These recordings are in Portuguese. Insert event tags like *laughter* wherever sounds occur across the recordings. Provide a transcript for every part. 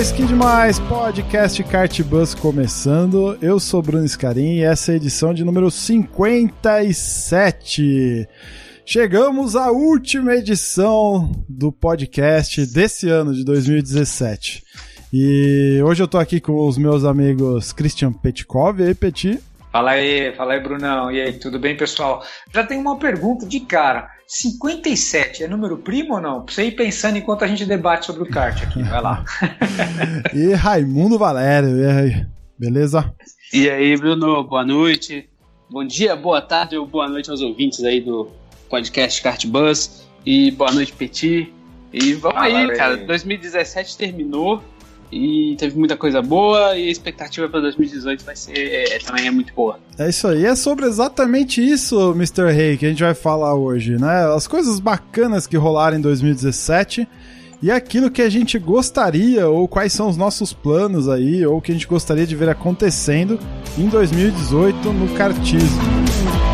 Demais, que demais! Podcast Kart Bus começando. Eu sou Bruno Scarim e essa é a edição de número 57. Chegamos à última edição do podcast desse ano de 2017. E hoje eu tô aqui com os meus amigos Christian Petkov. E aí, Petit? Fala aí, fala aí, Brunão. E aí, tudo bem, pessoal? Já tem uma pergunta de cara. 57 é número primo ou não? Pra você ir pensando enquanto a gente debate sobre o kart aqui. Vai lá. *laughs* e Raimundo Valério, e aí? Beleza? E aí, Bruno, boa noite. Bom dia, boa tarde ou boa noite aos ouvintes aí do podcast Kart Bus. E boa noite, Petit. E vamos ah, aí, cara. 2017 terminou e teve muita coisa boa e a expectativa para 2018 vai ser é, também é muito boa. É isso aí, é sobre exatamente isso, Mr. Rey, que a gente vai falar hoje, né? As coisas bacanas que rolaram em 2017 e aquilo que a gente gostaria ou quais são os nossos planos aí ou que a gente gostaria de ver acontecendo em 2018 no kartismo.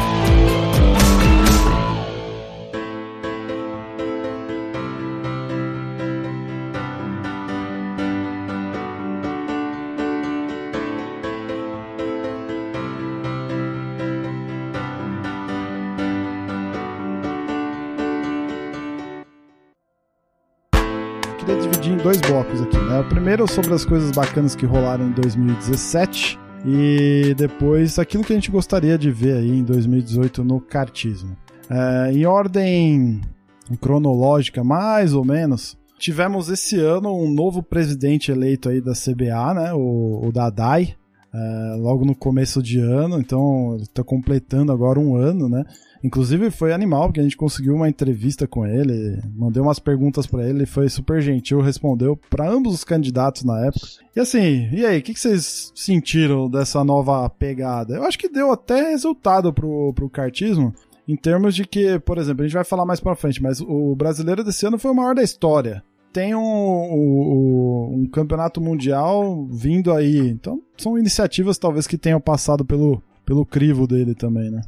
Dois blocos aqui, né? O primeiro sobre as coisas bacanas que rolaram em 2017 e depois aquilo que a gente gostaria de ver aí em 2018 no kartismo. É, em ordem cronológica, mais ou menos, tivemos esse ano um novo presidente eleito aí da CBA, né? O, o Dadai, é, logo no começo de ano, então ele está completando agora um ano, né? Inclusive foi animal, porque a gente conseguiu uma entrevista com ele, mandei umas perguntas para ele, foi super gentil, respondeu para ambos os candidatos na época. E assim, e aí, o que, que, vocês sentiram dessa nova pegada? Eu acho que deu até resultado pro, pro kartismo, em termos de que, por exemplo, a gente vai falar mais para frente, mas o brasileiro desse ano foi o maior da história tem um, um, um, campeonato mundial vindo aí. Então, são iniciativas talvez que tenham passado pelo, pelo crivo dele também, né?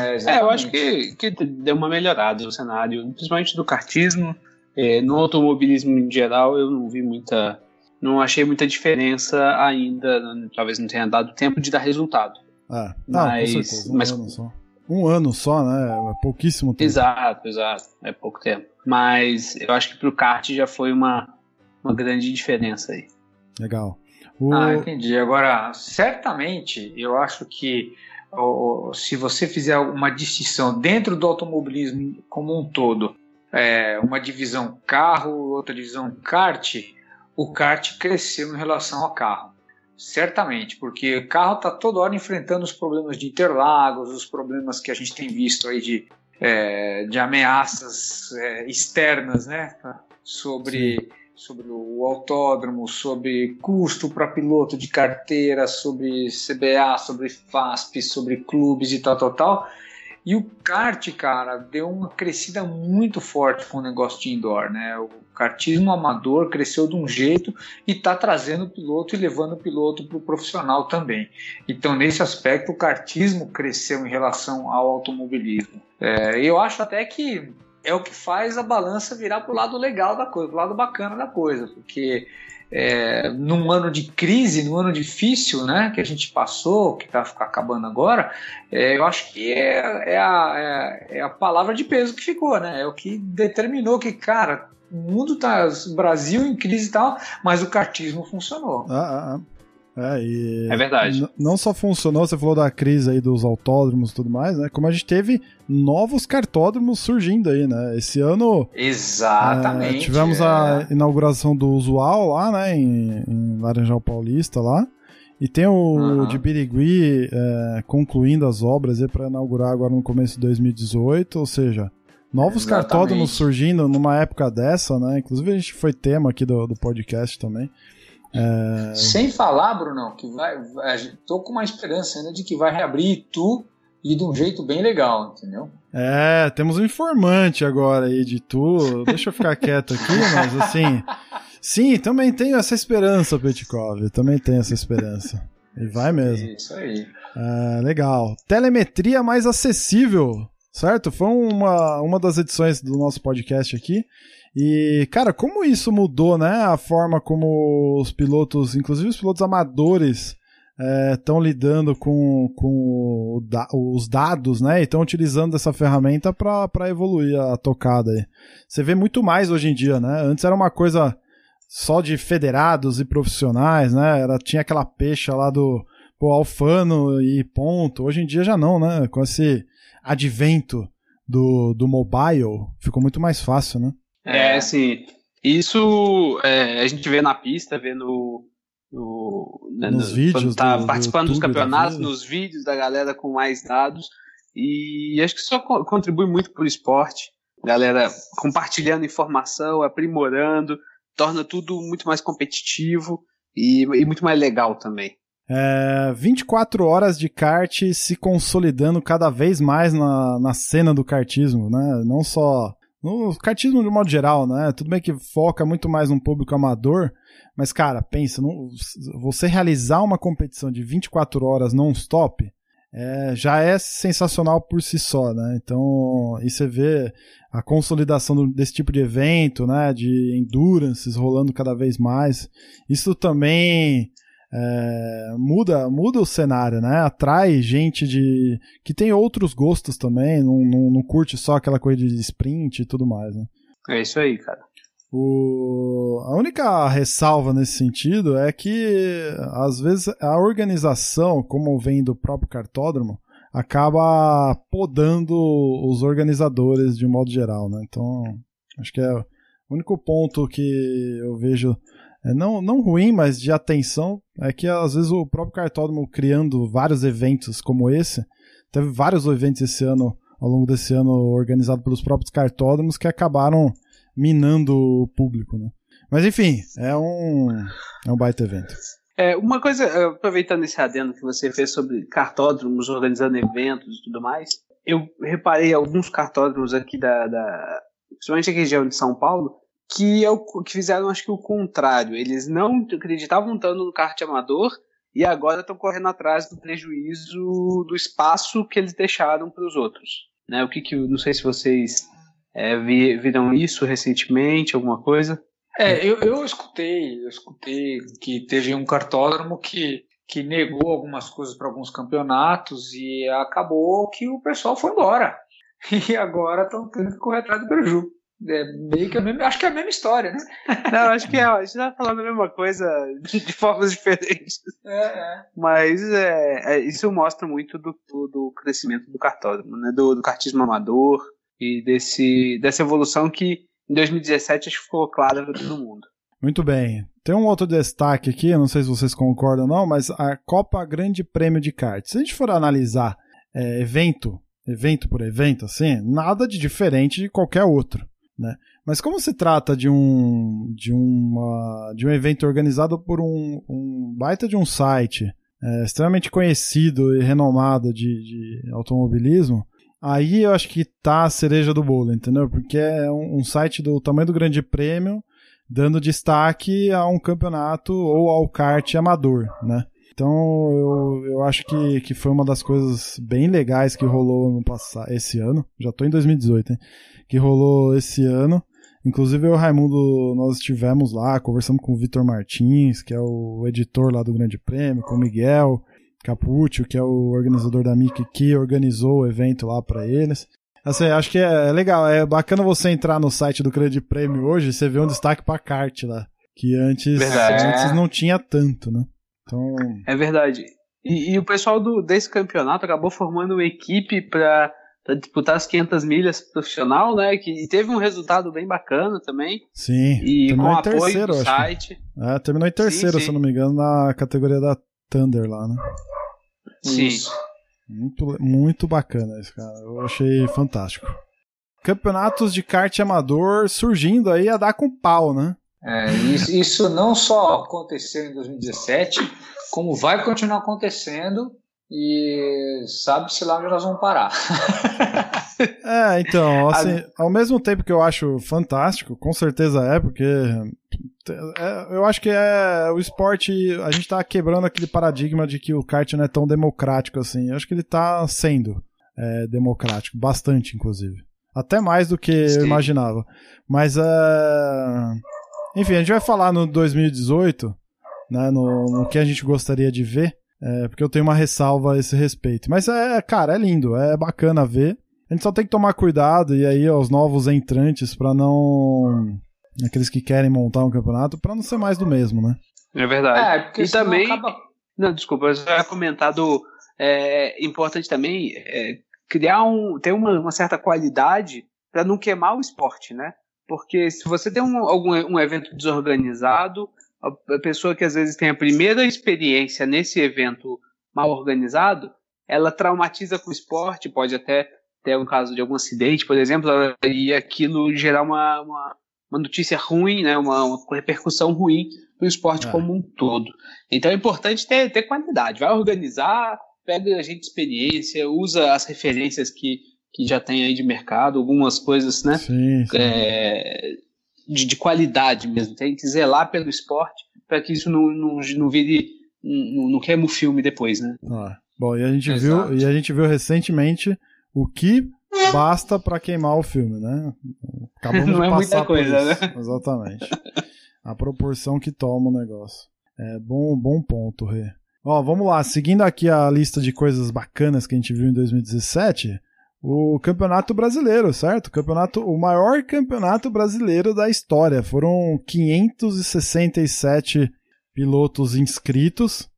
É, é eu acho que, que deu uma melhorada no cenário, principalmente do kartismo. É, no automobilismo em geral, eu não vi muita. Não achei muita diferença ainda. Talvez não tenha dado tempo de dar resultado. É, mas, um mas, ano só. Um ano só, né? É pouquíssimo tempo. Exato, exato. É pouco tempo. Mas eu acho que pro kart já foi uma, uma grande diferença aí. Legal. O... Ah, entendi. Agora, certamente, eu acho que ou, se você fizer uma distinção dentro do automobilismo como um todo, é, uma divisão carro, outra divisão kart, o kart cresceu em relação ao carro. Certamente, porque o carro está toda hora enfrentando os problemas de Interlagos, os problemas que a gente tem visto aí de, é, de ameaças é, externas, né? Sobre Sim sobre o autódromo, sobre custo para piloto de carteira, sobre CBA, sobre FASP, sobre clubes e tal, tal, tal. E o kart, cara, deu uma crescida muito forte com o negócio de indoor, né? O kartismo amador cresceu de um jeito e está trazendo o piloto e levando o piloto para o profissional também. Então, nesse aspecto, o kartismo cresceu em relação ao automobilismo. É, eu acho até que é o que faz a balança virar para o lado legal da coisa, para o lado bacana da coisa, porque é, num ano de crise, num ano difícil, né, que a gente passou, que está acabando agora, é, eu acho que é, é, a, é, é, a palavra de peso que ficou, né, é o que determinou que, cara, o mundo tá, Brasil em crise e tal, mas o cartismo funcionou. Ah, ah, ah. É, é verdade. Não só funcionou, você falou da crise aí dos autódromos e tudo mais, né? Como a gente teve novos cartódromos surgindo aí, né? Esse ano. Exatamente. É, tivemos é. a inauguração do Usual lá, né? Em, em Laranjal Paulista lá. E tem o uhum. de Birigui é, concluindo as obras para inaugurar agora no começo de 2018, ou seja, Novos Exatamente. cartódromos surgindo numa época dessa, né? Inclusive a gente foi tema aqui do, do podcast também. É, Sem falar, Brunão, que vai, tô com uma esperança ainda de que vai reabrir Itu e de um jeito bem legal, entendeu? é, temos um informante agora aí de tu. Deixa eu ficar quieto aqui, *laughs* mas assim. Sim, também tenho essa esperança, Petkov. Também tenho essa esperança. E vai mesmo. Isso aí. Ah, legal. Telemetria mais acessível, certo? Foi uma, uma das edições do nosso podcast aqui. E, cara, como isso mudou, né? A forma como os pilotos, inclusive os pilotos amadores, estão lidando com, com os dados, né? E estão utilizando essa ferramenta para evoluir a tocada aí. Você vê muito mais hoje em dia, né? Antes era uma coisa só de federados e profissionais, né? Era, tinha aquela pecha lá do pô, Alfano e ponto. Hoje em dia já não, né? Com esse advento do, do mobile, ficou muito mais fácil, né? É, assim, isso é, a gente vê na pista, vê no. no- né, Nos no- vídeos tá do- do participando dos YouTube da campeonatos, nos vídeos da galera com mais dados. E acho que isso só co- contribui muito pro esporte. Galera compartilhando informação, aprimorando, torna tudo muito mais competitivo e, e muito mais legal também. É, 24 horas de kart se consolidando cada vez mais na, na cena do kartismo, né? Não só no kartismo de modo geral, né? Tudo bem que foca muito mais no público amador, mas cara, pensa, não- você realizar uma competição de 24 horas non-stop é, já é sensacional por si só, né? Então, e você vê a consolidação desse tipo de evento, né? De endurances rolando cada vez mais. Isso também é, muda, muda o cenário, né? Atrai gente de que tem outros gostos também, não, não, não curte só aquela coisa de sprint e tudo mais, né? É isso aí, cara. O, a única ressalva nesse sentido é que, às vezes, a organização, como vem do próprio cartódromo, acaba podando os organizadores de modo geral, né? Então, acho que é o único ponto que eu vejo, não, não ruim, mas de atenção, é que às vezes o próprio cartódromo criando vários eventos como esse, teve vários eventos esse ano, ao longo desse ano, organizado pelos próprios cartódromos, que acabaram minando o público, né? Mas enfim, é um, é um baita evento. É, uma coisa, eh, aproveitando esse adendo que você fez sobre cartódromos organizando eventos e tudo mais, eu reparei alguns cartódromos aqui da, da principalmente aqui região de São Paulo, que, é que fizeram acho que o contrário. Eles não acreditavam tanto no kart amador e agora estão correndo atrás do prejuízo do espaço que eles deixaram para os outros. Né? O que, que não sei se vocês é, vi, viram isso recentemente, alguma coisa. É, eu, eu escutei, eu escutei que teve um cartódromo que, que negou algumas coisas para alguns campeonatos e acabou que o pessoal foi embora. *laughs* E agora estão tendo que correr atrás do preju. É meio que a mesma, acho que é a mesma história, né? *laughs* Não, acho que é, a gente tá falando a mesma coisa de, *laughs* de formas diferentes. É, é. Mas é, é, isso mostra muito do, do, do crescimento do cartódromo, né? Do, do kartismo amador e desse, dessa evolução que em 2017 acho que ficou clara para todo mundo. Muito bem. Tem um outro destaque aqui, eu não sei se vocês concordam ou não, mas a Copa Grande Prêmio de Kart. Se a gente for analisar é, evento, evento por evento, assim, nada de diferente de qualquer outro, né? Mas como se trata de um de uma de um evento organizado por um, um baita de um site é, extremamente conhecido e renomado de, de automobilismo, aí eu acho que tá a cereja do bolo, entendeu? Porque é um, um site do tamanho do Grande Prêmio dando destaque a um campeonato ou ao kart amador, né? Então eu, eu acho que, que foi uma das coisas bem legais que rolou no passado, esse ano. Já tô em 2018, hein? Que rolou esse ano. Inclusive eu e o Raimundo, nós estivemos lá, conversamos com o Vitor Martins, que é o editor lá do Grande Prêmio, com o Miguel Capuccio, que é o organizador da MIC, que organizou o evento lá para eles. Assim, acho que é legal, é bacana você entrar no site do Grande Prêmio hoje e você vê um destaque pra kart lá. Que antes, Verdade. antes não tinha tanto, né? Então, É verdade. E, e o pessoal do, desse campeonato acabou formando uma equipe para disputar as 500 milhas profissional, né? Que e teve um resultado bem bacana também. sim. E com terminou em apoio terceiro, do acho. que. site. É, terminou em terceiro, Sim, se sim. não me engano, na categoria da Thunder lá, né? Sim. Isso. Muito, muito bacana isso, cara. Eu achei fantástico. campeonatos de kart amador surgindo aí a dar com pau, né? É, isso, isso não só aconteceu em 2017, como vai continuar acontecendo e sabe-se lá onde nós vamos parar. *laughs* é, então, *laughs* assim, ao mesmo tempo que eu acho fantástico, com certeza é, porque é, eu acho que é o esporte, a gente tá quebrando aquele paradigma de que o kart não é tão democrático assim. Eu acho que ele tá sendo é, democrático, bastante, inclusive. Até mais do que Sim. eu imaginava. Mas, uh... enfim, a gente vai falar no 2018, né, no, no que a gente gostaria de ver. É, porque eu tenho uma ressalva a esse respeito. Mas é, cara, é lindo, é bacana ver. A gente só tem que tomar cuidado e aí os novos entrantes para não aqueles que querem montar um campeonato para não ser mais do mesmo, né? É verdade. É, e também acaba... não, desculpa, eu já comentado é importante também é, criar um ter uma, uma certa qualidade para não queimar o esporte, né? Porque se você tem um, algum um evento desorganizado, a pessoa que às vezes tem a primeira experiência nesse evento mal organizado, ela traumatiza com o esporte, pode até ter um caso de algum acidente, por exemplo, e aquilo gerar uma, uma, uma notícia ruim, né, uma, uma repercussão ruim no esporte é. como um todo. Então é importante ter, ter qualidade, vai organizar, pega a gente experiência, usa as referências que, que já tem aí de mercado, algumas coisas, né? Sim, sim. É, de, de qualidade mesmo. Tem que zelar pelo esporte para que isso não, não, não vire. Não, não queima o filme depois, né? Ah, bom, e a gente viu e a gente viu recentemente o que basta para queimar o filme, né? Acabamos *laughs* não de é muita coisa, né? Exatamente. A proporção que toma o negócio. É bom, bom ponto, Rê. Ó, vamos lá, seguindo aqui a lista de coisas bacanas que a gente viu em 2017, o Campeonato Brasileiro, certo? O campeonato, o maior campeonato brasileiro da história. Foram 567 pilotos inscritos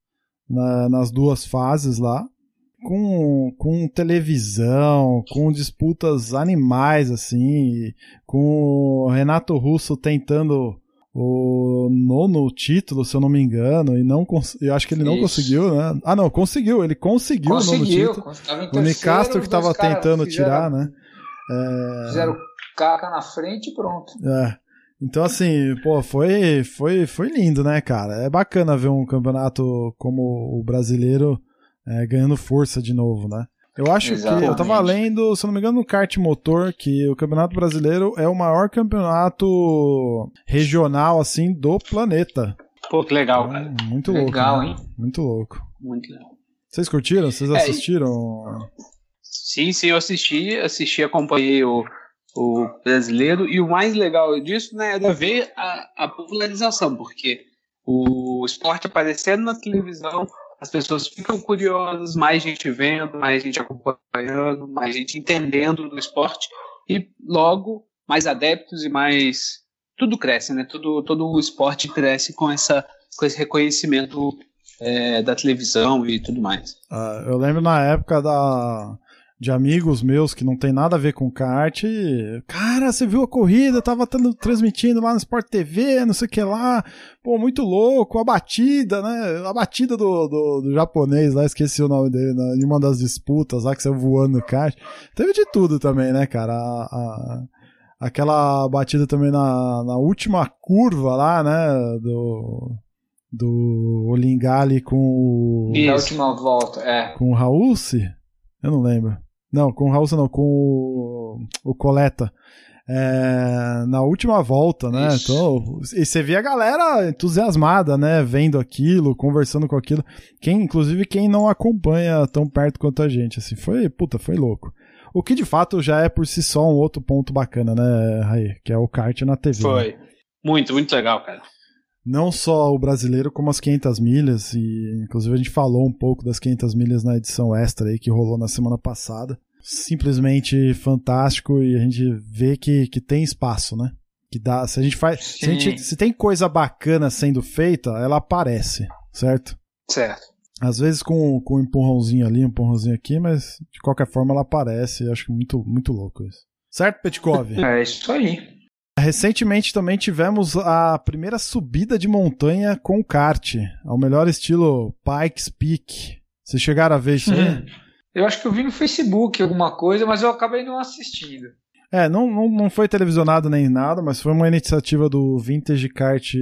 na, nas duas fases lá, com, com televisão, com disputas animais, assim, com o Renato Russo tentando o nono título, se eu não me engano, e não eu acho que ele não Isso. conseguiu, né? Ah, não, conseguiu, ele conseguiu, conseguiu o nono título. O Nicastro que estava tentando tirar, né? É... Fizeram caca na frente e pronto. É. Então, assim, pô, foi, foi, foi lindo, né, cara? É bacana ver um campeonato como o brasileiro é, ganhando força de novo, né? Eu acho Exatamente. que eu tava lendo, se não me engano, no kart motor, que o Campeonato Brasileiro é o maior campeonato regional assim do planeta. Pô, que legal, então, cara. Muito louco. Legal, né? hein? Muito louco. Muito legal. Vocês curtiram? Vocês é, assistiram? Sim, sim, eu assisti, assisti, acompanhei o, o brasileiro e o mais legal disso, né, era ver a, a popularização, porque o esporte aparecendo na televisão, as pessoas ficam curiosas, mais gente vendo, mais gente acompanhando, mais gente entendendo do esporte e logo mais adeptos e mais tudo cresce, né? Tudo todo o esporte cresce com essa com esse reconhecimento é, da televisão e tudo mais. Uh, eu lembro na época da de amigos meus que não tem nada a ver com kart. Cara, você viu a corrida? Tava tendo, transmitindo lá no Sport TV, não sei o que lá. Pô, muito louco. A batida, né? A batida do, do, do japonês lá, esqueci o nome dele, né? em uma das disputas lá que saiu voando no kart. Teve de tudo também, né, cara? A, a, aquela batida também na, na última curva lá, né? Do do Olingali com o. Na última volta, é. Com o Raulse? Eu não lembro. Não, com o Raul não, com o, o Coleta. É, na última volta, né? Então, e você via a galera entusiasmada, né? Vendo aquilo, conversando com aquilo. Quem, inclusive, quem não acompanha tão perto quanto a gente, assim, foi, puta, foi louco. O que de fato já é por si só um outro ponto bacana, né, Raí? Que é o kart na TV. Foi. Né? Muito, muito legal, cara não só o brasileiro, como as 500 milhas, e inclusive a gente falou um pouco das 500 milhas na edição extra aí que rolou na semana passada. Simplesmente fantástico e a gente vê que, que tem espaço, né? Que dá, se a gente faz, se, a gente, se tem coisa bacana sendo feita, ela aparece, certo? Certo. Às vezes com, com um empurrãozinho ali, um empurrãozinho aqui, mas de qualquer forma ela aparece. Acho muito, muito louco isso. Certo, Petkov? *laughs* É isso aí. Recentemente também tivemos a primeira subida de montanha com kart, ao melhor estilo Pikes Peak. Vocês chegaram a ver isso aí? Hum. Eu acho que eu vi no Facebook alguma coisa, mas eu acabei não assistindo. É, não, não, não foi televisionado nem nada, mas foi uma iniciativa do Vintage Kart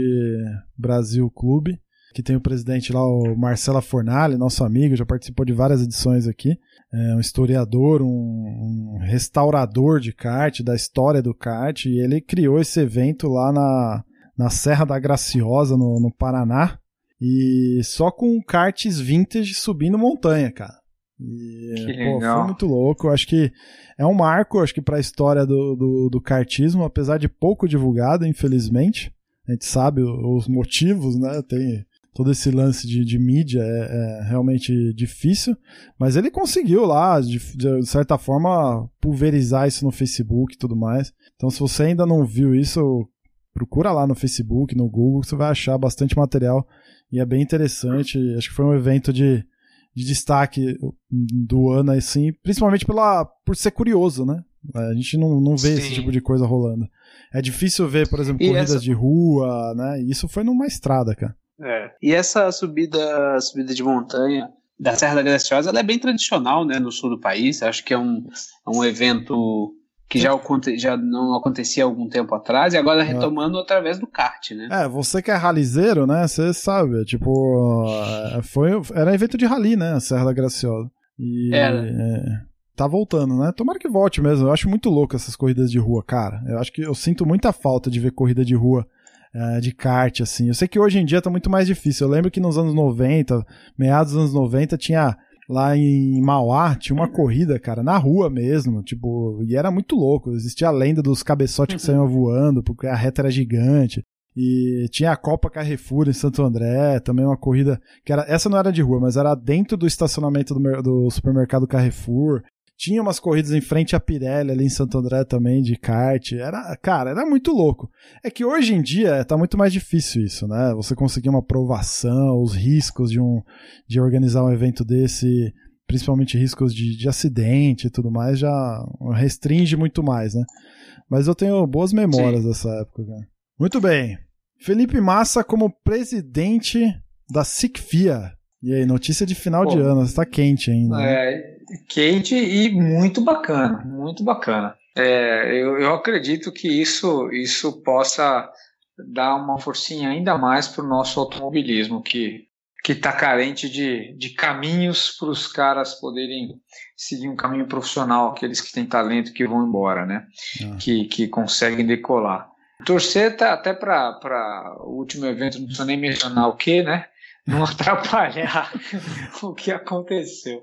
Brasil Clube, que tem o presidente lá, o Marcela Fornali, nosso amigo, já participou de várias edições aqui. É um historiador, um, um restaurador de kart, da história do kart, e ele criou esse evento lá na, na Serra da Graciosa, no, no Paraná, e só com karts vintage subindo montanha, cara. E, Que pô, legal. foi muito louco. Eu acho que é um marco, acho que para a história do, do, do kartismo, apesar de pouco divulgado, infelizmente. A gente sabe os motivos, né? Tem todo esse lance de, de mídia é, é realmente difícil, mas ele conseguiu lá, de, de certa forma, pulverizar isso no Facebook e tudo mais. Então, se você ainda não viu isso, procura lá no Facebook, no Google, que você vai achar bastante material e é bem interessante. Acho que foi um evento de, de destaque do ano, assim, principalmente pela, por ser curioso, né? A gente não, não vê esse Sim. tipo de coisa rolando. É difícil ver, por exemplo, E corridas essa- de rua, né? E isso foi numa estrada, cara. É. E essa subida, subida de montanha da Serra da Graciosa, ela é bem tradicional, né, no sul do país. Acho que é um, é um evento que já, já não acontecia há algum tempo atrás e agora retomando através do kart, né? É, você que é ralizeiro, né? Você sabe, é tipo, é, foi, era evento de rally, né? A Serra da Graciosa. E Era. é, tá voltando, né? Tomara que volte mesmo. Eu acho muito louco essas corridas de rua, cara. Eu acho que eu sinto muita falta de ver corrida de rua. É, de kart, assim. Eu sei que hoje em dia tá muito mais difícil. Eu lembro que nos anos 90, meados dos anos 90, tinha lá em Mauá, tinha uma corrida, cara, na rua mesmo, tipo, e era muito louco. Existia a lenda dos cabeçotes que saíam *laughs* voando, porque a reta era gigante. E tinha a Copa Carrefour em Santo André, também uma corrida que era, essa não era de rua, mas era dentro do estacionamento do, do supermercado Carrefour. Tinha umas corridas em frente à Pirelli ali em Santo André também de kart. Era, cara, era muito louco. É que hoje em dia tá muito mais difícil isso, né? Você conseguir uma aprovação, os riscos de um de organizar um evento desse, principalmente riscos de, de acidente e tudo mais, já restringe muito mais, né? Mas eu tenho boas memórias dessa época, cara. Muito bem. Felipe Massa como presidente da SICFIA. E aí, notícia de final de Pô. ano, está quente ainda. né? Quente e muito bacana, muito bacana. É, eu, eu acredito que isso, isso possa dar uma forcinha ainda mais para o nosso automobilismo, que que está carente de, de caminhos para os caras poderem seguir um caminho profissional, aqueles que têm talento que vão embora, né? Ah. Que, que conseguem decolar. Torcer tá até para o último evento, não precisa nem mencionar o que, né? Não *laughs* atrapalhar *laughs* o que aconteceu.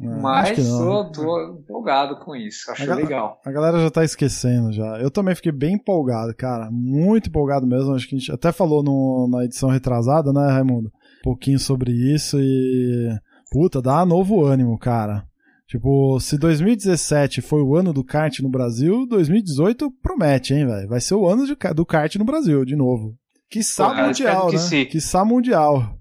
É, Mas que não, tô, né? tô empolgado com isso, acho A gal- legal. A galera já tá esquecendo já. Eu também fiquei bem empolgado, cara. Muito empolgado mesmo. Acho que a gente até falou no- na edição retrasada, né, Raimundo? Um pouquinho sobre isso e. Puta, dá novo ânimo, cara. Tipo, se 2017 foi o ano do kart no Brasil, 2018 promete, hein, velho? Vai ser o ano de do kart no Brasil, de novo. Quiçá Porra, eu mundial, que né? sim. Quiçá mundial.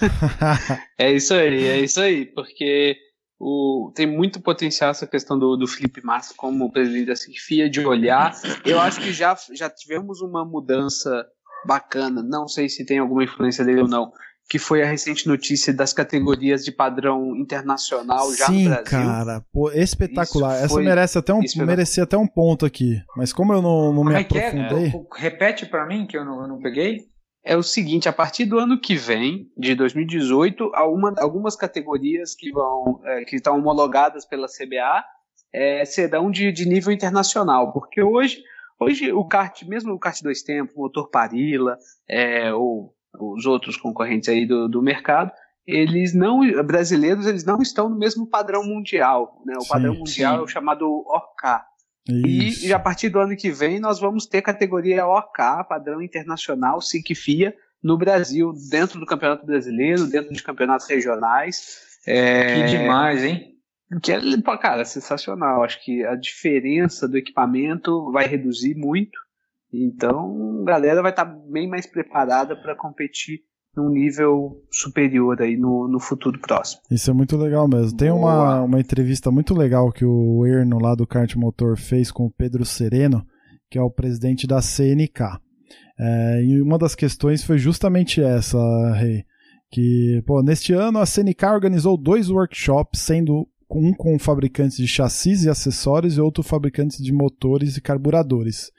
*laughs* É isso aí, é isso aí, porque o, tem muito potencial essa questão do, do Felipe Massa como presidente da CIFIA, de olhar. Eu acho que já, já tivemos uma mudança bacana, não sei se tem alguma influência dele ou não, que foi a recente notícia das categorias de padrão internacional já Sim, no Brasil. cara. Pô, espetacular. Isso Essa merece até um, merecia até um ponto aqui. Mas como eu não, não Como me é que é? aprofundei. Repete para mim que eu não, eu não peguei. É o seguinte, a partir do ano que vem, de 2018, alguma, algumas categorias que vão é, que estão homologadas pela CBA é, serão de, de nível internacional, porque hoje, hoje o kart, mesmo o kart dois tempos, o motor Parila, é, ou os outros concorrentes aí do, do mercado, eles não, brasileiros, eles não estão no mesmo padrão mundial, né? O Sim, padrão mundial sim. é o chamado e Isso. e a partir do ano que vem nós vamos ter categoria OK, padrão internacional, SICFIA, no Brasil, dentro do Campeonato Brasileiro, dentro de campeonatos regionais. É, Que demais, hein? Que é, cara, sensacional. Acho que a diferença do equipamento vai reduzir muito. Então, a galera vai estar bem mais preparada para competir num nível superior aí no, no futuro próximo. Isso é muito legal mesmo. Tem uma, uma entrevista muito legal que o Erno lá do Kart Motor fez com o Pedro Sereno, que é o presidente da CNK. É, e uma das questões foi justamente essa, Rei. Que, pô, neste ano a CNK organizou dois workshops, sendo um com fabricantes de chassis e acessórios e outro fabricantes de motores e carburadores.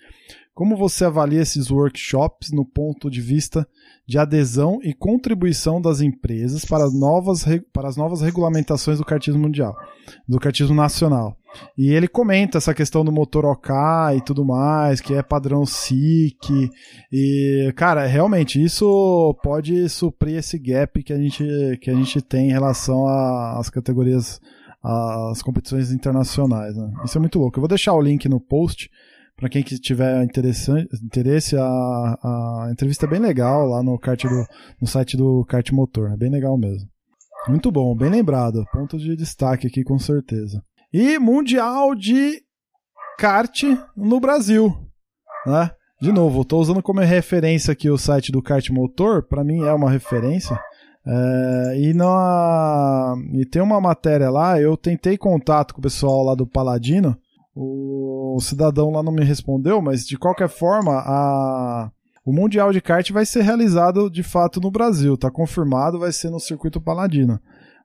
Como você avalia esses workshops no ponto de vista de adesão e contribuição das empresas para as novas, para as novas regulamentações do kartismo mundial, do kartismo nacional? E ele comenta essa questão do motor OK e tudo mais, que é padrão SIC. E, cara, realmente, isso pode suprir esse gap que a gente, que a gente tem em relação às categorias, às competições internacionais. Né? Isso é muito louco. Eu vou deixar o link no post para quem tiver interesse, a, a entrevista é bem legal lá no, kart do, no site do Kart Motor. É bem legal mesmo. Muito bom, bem lembrado. Ponto de destaque aqui com certeza. E Mundial de Kart no Brasil. Né? De novo, estou usando como referência aqui o site do Kart Motor. Para mim é uma referência. É, e, na, e tem uma matéria lá, eu tentei contato com o pessoal lá do Paladino o cidadão lá não me respondeu, mas de qualquer forma, a... o Mundial de Kart vai ser realizado de fato no Brasil. Tá confirmado, vai ser no circuito Paladino.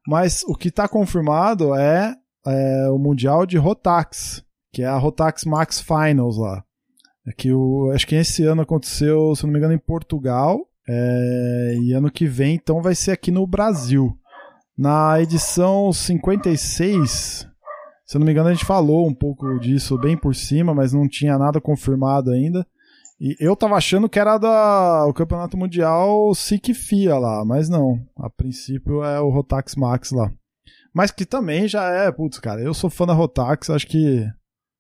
Mas o que está confirmado é, é, o Mundial de Rotax, que é a Rotax Max Finals lá. É que o, acho que esse ano aconteceu, se não me engano, em Portugal. É, e ano que vem, então, vai ser aqui no Brasil. Na edição 56, se eu não me engano, a gente falou um pouco disso bem por cima, mas não tinha nada confirmado ainda. E eu tava achando que era da, o Campeonato Mundial SIC FIA lá, mas não. A princípio é o Rotax Max lá. Mas que também já é, putz, cara, eu sou fã da Rotax, acho que.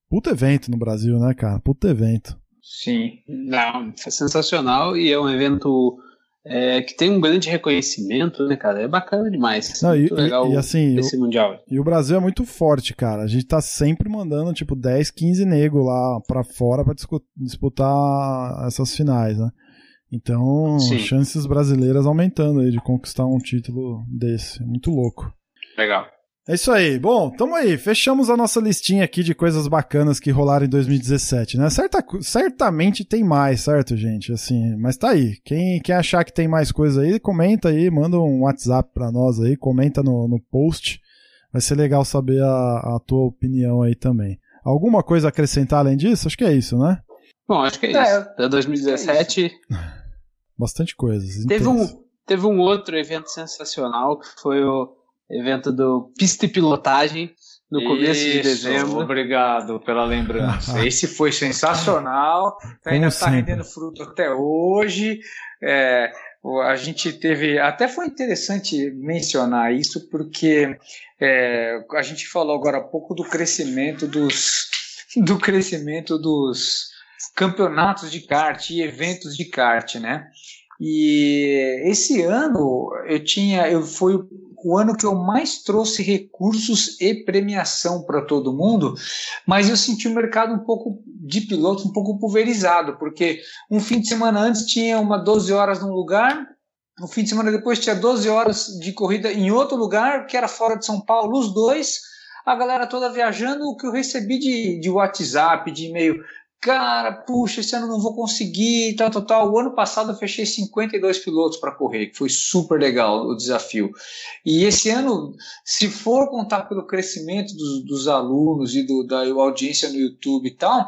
Puta evento no Brasil, né, cara? Puta evento. Sim, não, foi sensacional e é um evento é, que tem um grande reconhecimento, né, cara? É bacana demais. Não, muito e, legal e, assim, esse o, Mundial. E o Brasil é muito forte, cara. A gente tá sempre mandando, tipo, 10, 15 negros lá pra fora pra disputar essas finais, né? Então, Sim. chances brasileiras aumentando aí de conquistar um título desse. Muito louco. Legal. É isso aí. Bom, tamo aí. Fechamos a nossa listinha aqui de coisas bacanas que rolaram em 2017, né? Certa, certamente tem mais, certo, gente? Assim, mas tá aí. Quem quer achar que tem mais coisa aí, comenta aí, manda um WhatsApp pra nós aí, comenta no, no post. Vai ser legal saber a, a tua opinião aí também. Alguma coisa a acrescentar além disso? Acho que é isso, né? Bom, acho que é, é isso. Da 2017. É Bastante coisas. Teve um, teve um outro evento sensacional que foi o evento do pista e pilotagem no começo Isso, de dezembro. Obrigado pela lembrança. *laughs* Esse foi sensacional, ainda está rendendo fruto até hoje. É, a gente teve. Até foi interessante mencionar isso, porque é, a gente falou agora há pouco do crescimento dos. do crescimento dos campeonatos de kart e eventos de kart, né? E esse ano eu tinha, eu fui o ano que eu mais trouxe recursos e premiação para todo mundo, mas eu senti o mercado um pouco de pilotos um pouco pulverizado, porque um fim de semana antes tinha uma 12 horas num lugar, um fim de semana depois tinha 12 horas de corrida em outro lugar, que era fora de São Paulo, os dois, a galera toda viajando, o que eu recebi de, de WhatsApp, de e-mail, cara, puxa, esse ano não vou conseguir, tal, tal, tal. O ano passado eu fechei 52 pilotos para correr, que foi super legal o desafio. E esse ano, se for contar pelo crescimento dos, dos alunos e do, da audiência no YouTube e tal,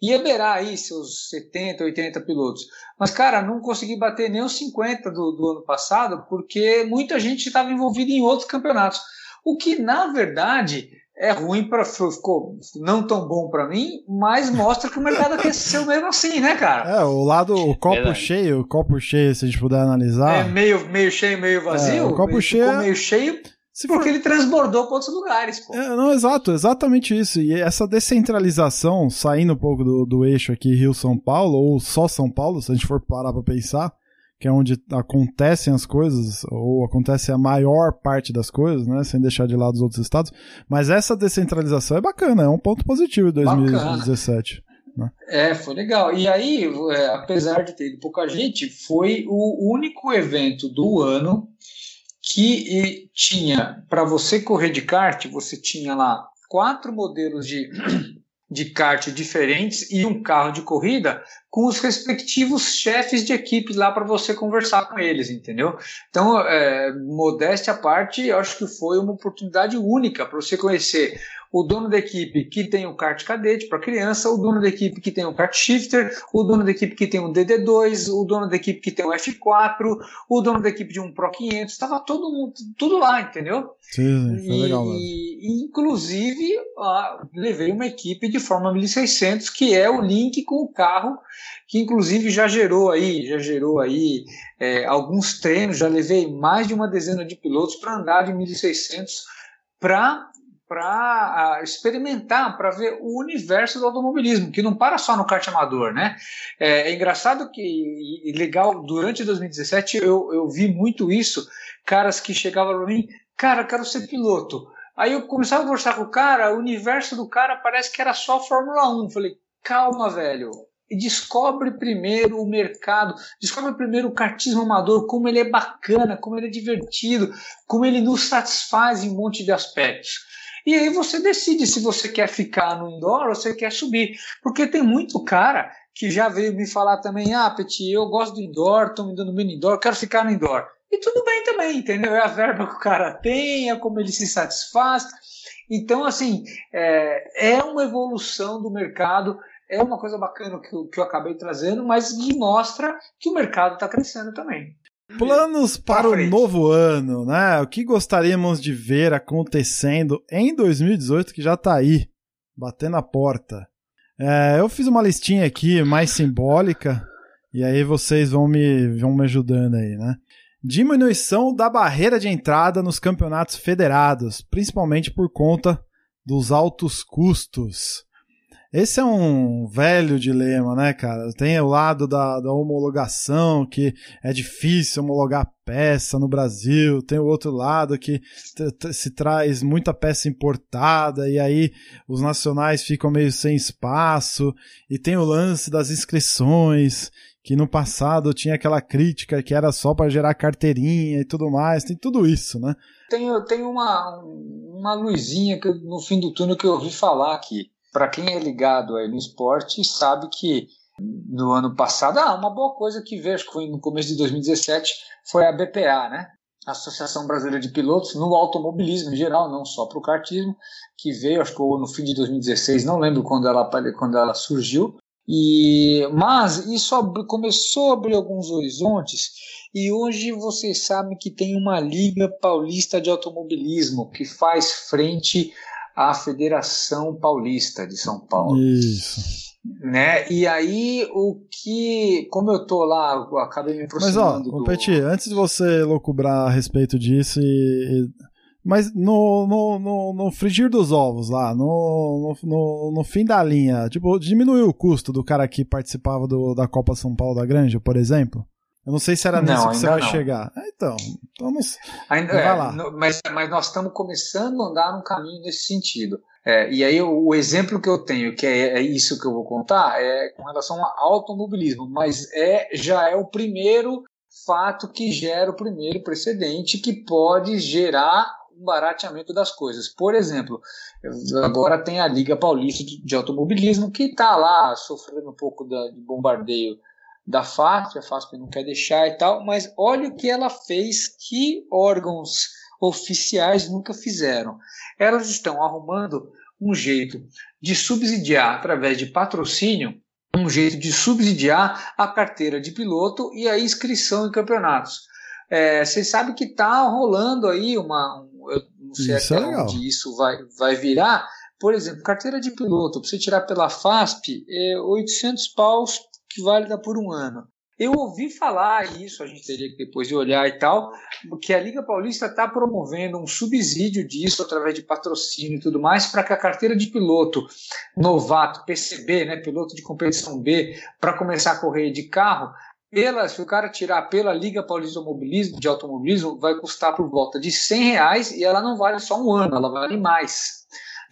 ia beirar aí seus 70, 80 pilotos. Mas, cara, não consegui bater nem os 50 do, do ano passado, porque muita gente estava envolvida em outros campeonatos. O que, na verdade, é ruim para ficou não tão bom para mim, mas mostra que o mercado aqueceu mesmo assim, né, cara? É, o lado, o copo Verdade. cheio, o copo cheio, se a gente puder analisar. É meio, meio cheio, meio vazio. É, o copo cheio. Ficou meio cheio. Se porque for... ele transbordou para outros lugares, pô. É, não, exato, exatamente isso. E essa descentralização, saindo um pouco do, do eixo aqui Rio-São Paulo, ou só São Paulo, se a gente for parar para pensar, que é onde acontecem as coisas, ou acontece a maior parte das coisas, né, sem deixar de lado os outros estados. Mas essa descentralização é bacana, é um ponto positivo de 2017. Né? É, foi legal. E aí, é, apesar de ter ido pouca gente, foi o único evento do ano que tinha, para você correr de kart, você tinha lá quatro modelos de de kart diferentes e um carro de corrida com os respectivos chefes de equipe lá para você conversar com eles, entendeu? Então, é, modéstia à parte, eu acho que foi uma oportunidade única para você conhecer o dono da equipe que tem o kart cadete para criança, o dono da equipe que tem o kart shifter, o dono da equipe que tem um DD2, o dono da equipe que tem um F4, o dono da equipe de um Pro 500, estava todo mundo, tudo lá, entendeu? Sim, foi e, legal. E, inclusive, ah, levei uma equipe de Fórmula 1600 que é o link com o carro, que inclusive já gerou aí, já gerou aí é, alguns treinos, já levei mais de uma dezena de pilotos para andar de 1600 para para experimentar, para ver o universo do automobilismo, que não para só no kart amador, né? É, é engraçado que, e legal, durante 2017 eu, eu vi muito isso, caras que chegavam para mim, cara, quero ser piloto. Aí eu começava a conversar com o cara, o universo do cara parece que era só Fórmula 1. Falei, calma, velho, descobre primeiro o mercado, descobre primeiro o kartismo amador, como ele é bacana, como ele é divertido, como ele nos satisfaz em um monte de aspectos. E aí você decide se você quer ficar no indoor ou você quer subir. Porque tem muito cara que já veio me falar também, ah, Petit, eu gosto do indoor, estou me dando bem no indoor, quero ficar no indoor. E tudo bem também, entendeu? É a verba que o cara tem, é como ele se satisfaz. Então, assim, é, é uma evolução do mercado, é uma coisa bacana que eu, que eu acabei trazendo, mas que mostra que o mercado está crescendo também. Planos para o novo ano, né? O que gostaríamos de ver acontecendo em 2018 que já tá aí, batendo a porta. É, eu fiz uma listinha aqui mais simbólica e aí vocês vão me, vão me ajudando aí, né? Diminuição da barreira de entrada nos campeonatos federados, principalmente por conta dos altos custos. Esse é um velho dilema, né, cara? Tem o lado da, da homologação, que é difícil homologar peça no Brasil, tem o outro lado que se traz muita peça importada e aí os nacionais ficam meio sem espaço, e tem o lance das inscrições, que no passado tinha aquela crítica que era só para gerar carteirinha e tudo mais, tem tudo isso, né? Tem, tem uma, uma luzinha que, no fim do túnel que eu ouvi falar aqui para quem é ligado aí no esporte, sabe que no ano passado, ah, uma boa coisa que vejo que foi no começo de 2017 foi a BPA, né? Associação Brasileira de Pilotos, no automobilismo em geral, não só para o kartismo, que veio, acho que no fim de 2016, não lembro quando ela, quando ela surgiu, e, mas isso começou a abrir alguns horizontes e hoje vocês sabem que tem uma Liga Paulista de Automobilismo que faz frente à Federação Paulista de São Paulo. Isso. Né? E aí, o que. Como eu tô lá, eu acabei me aproximando. Mas, ó, do... Peti, antes de você loucubrar a respeito disso e. Mas no, no, no, no, frigir dos ovos lá, no, no, no, fim da linha, tipo, diminuiu o custo do cara que participava do, da Copa São Paulo da Grande, por exemplo? Eu não sei se era nisso não, que você vai não. chegar. É, então, vamos. Ainda, vai é, lá. Mas, mas nós estamos começando a andar num caminho nesse sentido. É, e aí o, o, exemplo que eu tenho, que é, é, isso que eu vou contar, é com relação ao automobilismo, mas é já é o primeiro fato que gera o primeiro precedente que pode gerar um barateamento das coisas. Por exemplo, agora tem a Liga Paulista de Automobilismo que está lá sofrendo um pouco da, de bombardeio da FASP, a FASP não quer deixar e tal, mas olha o que ela fez que órgãos oficiais nunca fizeram. Elas estão arrumando um jeito de subsidiar através de patrocínio, um jeito de subsidiar a carteira de piloto e a inscrição em campeonatos. É, vocês sabem que está rolando aí uma. Um, eu não sei isso até é onde isso vai, vai virar. Por exemplo, carteira de piloto, para você tirar pela FASP, é 800 paus que válida por um ano. Eu ouvi falar isso, a gente teria que depois olhar e tal, que a Liga Paulista está promovendo um subsídio disso através de patrocínio e tudo mais, para que a carteira de piloto novato, PCB, né, piloto de competição B, para começar a correr de carro, pela, se o cara tirar pela Liga Paulista de de automobilismo, vai custar por volta de 100 reais e ela não vale só um ano, ela vale mais.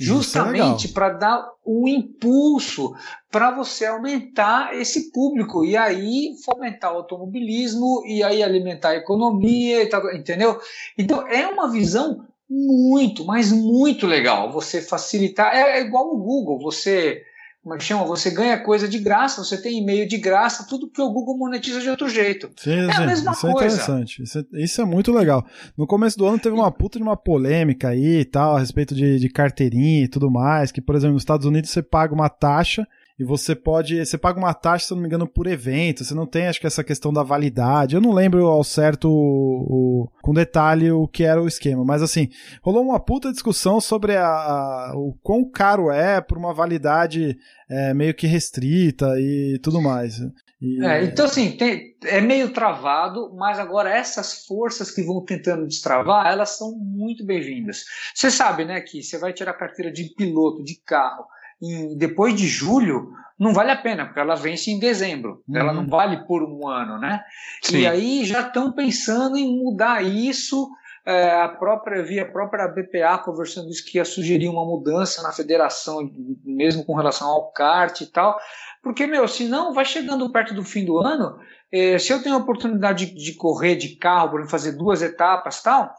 É justamente para dar um impulso para você aumentar esse público e aí fomentar o automobilismo e aí alimentar a economia e tal, entendeu? Então é uma visão muito, mas muito legal você facilitar. É, é igual o Google, você como é chama? Você ganha coisa de graça, você tem e-mail de graça, tudo que o Google monetiza de outro jeito. Sim, é sim. a mesma isso é coisa. é interessante. Isso é, isso é, muito legal. No começo do ano teve uma puta de uma polêmica aí e tal, a respeito de, de carteirinha e tudo mais, que, por exemplo, nos Estados Unidos você paga uma taxa e você pode. Você paga uma taxa, se não me engano, por evento. Você não tem, acho que, essa questão da validade. Eu não lembro ao certo o, o, com detalhe o que era o esquema. Mas assim, rolou uma puta discussão sobre a, a o quão caro é por uma validade é, meio que restrita e tudo mais. E... É, então, assim, tem, é meio travado, mas agora essas forças que vão tentando destravar, elas são muito bem-vindas. Você sabe, né, que você vai tirar carteira de piloto de carro em, depois de julho, não vale a pena, porque ela vence em dezembro. Uhum. Ela não vale por um ano, né? Sim. E aí já estão pensando em mudar isso. É, a própria via a própria BPA conversando isso que ia sugerir uma mudança na federação, mesmo com relação ao kart e tal. Porque, meu, se não, vai chegando perto do fim do ano, é, se eu tenho a oportunidade de, de correr de carro, por fazer duas etapas tal,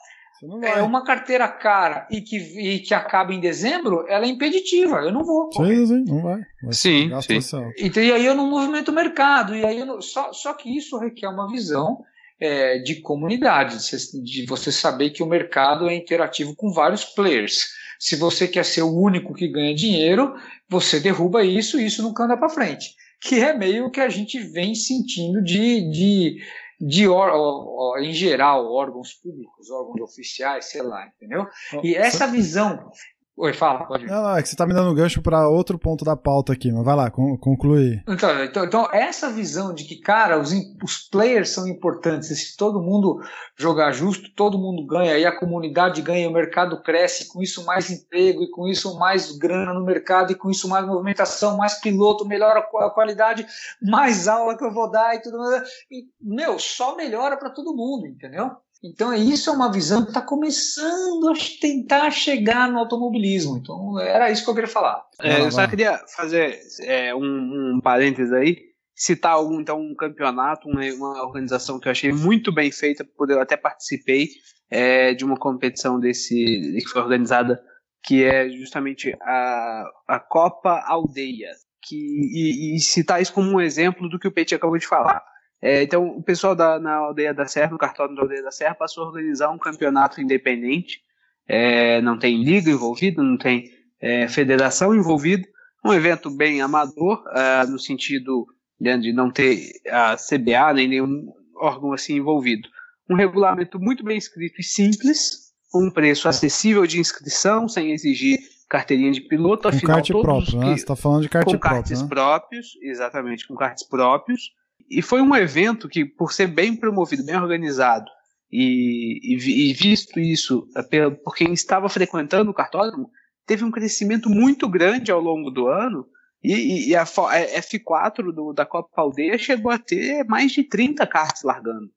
é uma carteira cara e que, e que acaba em dezembro, ela é impeditiva. Eu não vou. Sim, sim, não vai. vai sim, sim. E, e, aí eu não movimento o mercado. E aí não, só, só que isso requer uma visão é, de comunidade, de, de você saber que o mercado é interativo com vários players. Se você quer ser o único que ganha dinheiro, você derruba isso e isso nunca anda para frente. Que é meio o que a gente vem sentindo de, de de em geral, órgãos públicos, órgãos oficiais, sei lá, entendeu? E essa visão Oi, fala, pode Não, não, é que você tá me dando um gancho para outro ponto da pauta aqui, mas vai lá, conclui. Então, então, então, essa visão de que, cara, os, os players são importantes, se todo mundo jogar justo, todo mundo ganha, e a comunidade ganha, o mercado cresce, com isso mais emprego, e com isso mais grana no mercado, e com isso mais movimentação, mais piloto, melhora a qualidade, mais aula que eu vou dar e tudo mais. E, meu, só melhora para todo mundo, entendeu? Então, isso é uma visão que está começando a tentar chegar no automobilismo. Então, era isso que eu queria falar. É, eu só queria fazer é, um, um parênteses aí, citar algum, então, um campeonato, uma, uma, organização que eu achei muito bem feita, porque eu até participei é, de uma competição desse que foi organizada, que é justamente a, a Copa Aldeia. Que, e, e citar isso como um exemplo do que o Petit acabou de falar. É, então, o pessoal da, na Aldeia da Serra, no cartório da Aldeia da Serra, passou a organizar um campeonato independente. É, não tem liga envolvida, não tem é, federação envolvida. Um evento bem amador, é, no sentido de não ter a CBA nem nenhum órgão assim envolvido. Um regulamento muito bem escrito e simples, um preço acessível de inscrição, sem exigir carteirinha de piloto. Com afinal, kart próprio, né? Você está falando de kart com próprio. Com karts né? próprios, exatamente, com karts próprios e foi um evento que, por ser bem promovido, bem organizado, e, e, e visto isso é, por quem estava frequentando o cartódromo, teve um crescimento muito grande ao longo do ano. E, e a F4 do, da Copa Aldeia chegou a ter mais de 30 karts largando.